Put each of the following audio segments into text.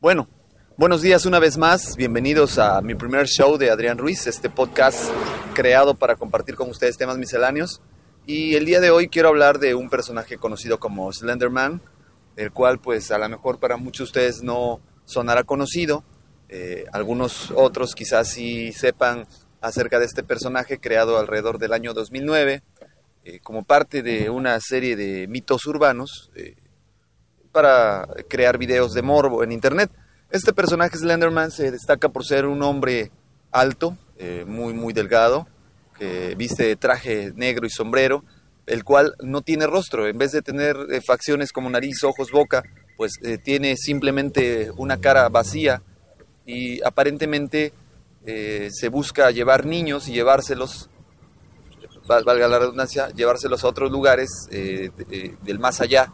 Bueno, buenos días una vez más. Bienvenidos a mi primer show de Adrián Ruiz, este podcast creado para compartir con ustedes temas misceláneos. Y el día de hoy quiero hablar de un personaje conocido como Slenderman, el cual pues a lo mejor para muchos de ustedes no sonará conocido. Eh, algunos otros quizás sí sepan acerca de este personaje creado alrededor del año 2009 eh, como parte de una serie de mitos urbanos. Eh, para crear videos de morbo en internet. Este personaje Slenderman se destaca por ser un hombre alto, eh, muy muy delgado, que viste traje negro y sombrero, el cual no tiene rostro. En vez de tener eh, facciones como nariz, ojos, boca, pues eh, tiene simplemente una cara vacía y aparentemente se busca llevar niños y llevárselos, valga la redundancia, llevárselos a otros lugares del más allá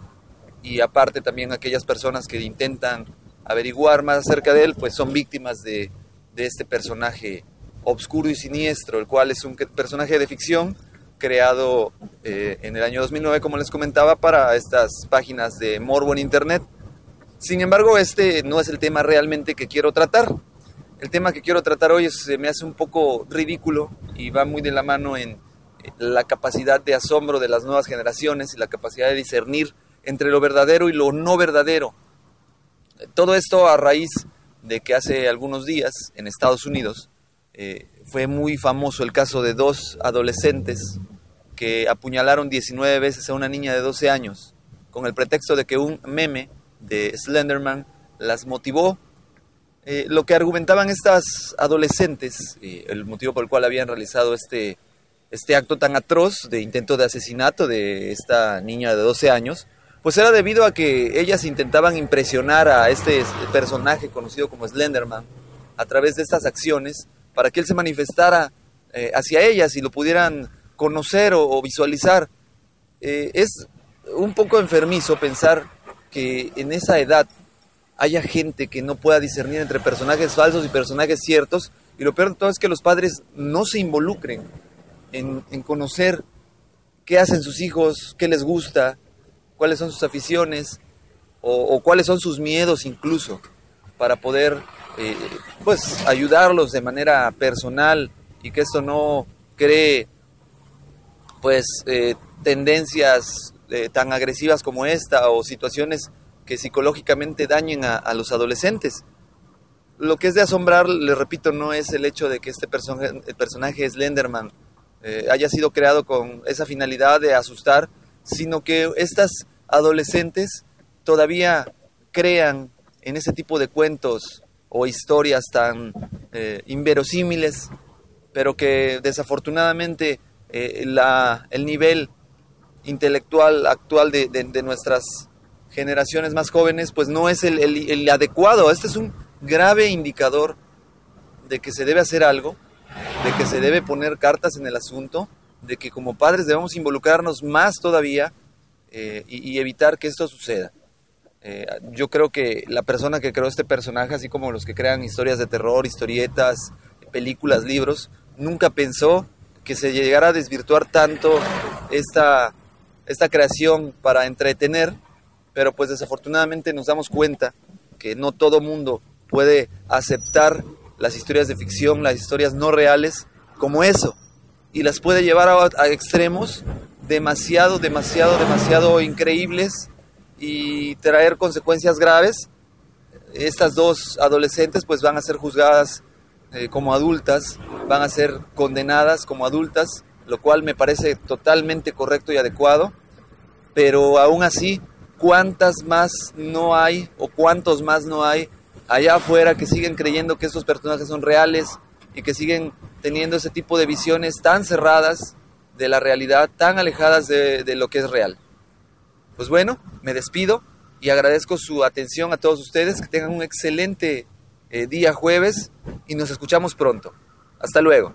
y aparte también aquellas personas que intentan averiguar más acerca de él, pues son víctimas de, este personaje obscuro y siniestro, el cual es un personaje de ficción creado eh, en el año 2009, como les comentaba, para estas páginas de Morbo en Internet. Sin embargo, este no es el tema realmente que quiero tratar. El tema que quiero tratar hoy se me hace un poco ridículo y va muy de la mano en la capacidad de asombro de las nuevas generaciones y la capacidad de discernir entre lo verdadero y lo no verdadero. Todo esto a raíz de que hace algunos días en Estados Unidos eh, fue muy famoso el caso de dos adolescentes que apuñalaron 19 veces a una niña de 12 años con el pretexto de que un meme de Slenderman las motivó. Eh, lo que argumentaban estas adolescentes, el motivo por el cual habían realizado este, este acto tan atroz de intento de asesinato de esta niña de 12 años, pues era debido a que ellas intentaban impresionar a este personaje conocido como Slenderman a través de estas acciones para que él se manifestara eh, hacia ellas y lo pudieran conocer o, visualizar. Eh, es un poco enfermizo pensar que en esa edad haya gente que no pueda discernir entre personajes falsos y personajes ciertos y lo peor de todo es que los padres no se involucren en, en conocer qué hacen sus hijos, qué les gusta, cuáles son sus aficiones o, cuáles son sus miedos incluso para poder eh, pues ayudarlos de manera personal y que esto no cree pues eh, tendencias eh, tan agresivas como esta o situaciones que psicológicamente dañen a, los adolescentes. Lo que es de asombrar, le repito, no es el hecho de que este personaje, el personaje Slenderman haya sido creado con esa finalidad de asustar, sino que estas adolescentes todavía crean en ese tipo de cuentos o historias tan eh, inverosímiles, pero que desafortunadamente eh, el nivel intelectual actual de, nuestras generaciones más jóvenes pues no es el, adecuado. Este es un grave indicador de que se debe hacer algo, de que se debe poner cartas en el asunto, de que como padres debemos involucrarnos más todavía eh, y, evitar que esto suceda. Eh, yo creo que la persona que creó este personaje, así como los que crean historias de terror, historietas, películas, libros, nunca pensó que se llegara a desvirtuar tanto esta, esta creación para entretener, pero pues desafortunadamente nos damos cuenta que no todo mundo puede aceptar las historias de ficción, las historias no reales, como eso, y las puede llevar a, a extremos demasiado, demasiado, demasiado increíbles y traer consecuencias graves. Estas dos adolescentes pues van a ser juzgadas eh, como adultas, van a ser condenadas como adultas, lo cual me parece totalmente correcto y adecuado, pero aún así, ¿cuántas más no hay o cuántos más no hay allá afuera que siguen creyendo que estos personajes son reales y que siguen teniendo ese tipo de visiones tan cerradas de la realidad, tan alejadas de, de lo que es real? Pues bueno, me despido y agradezco su atención a todos ustedes, que tengan un excelente eh, día jueves y nos escuchamos pronto. Hasta luego.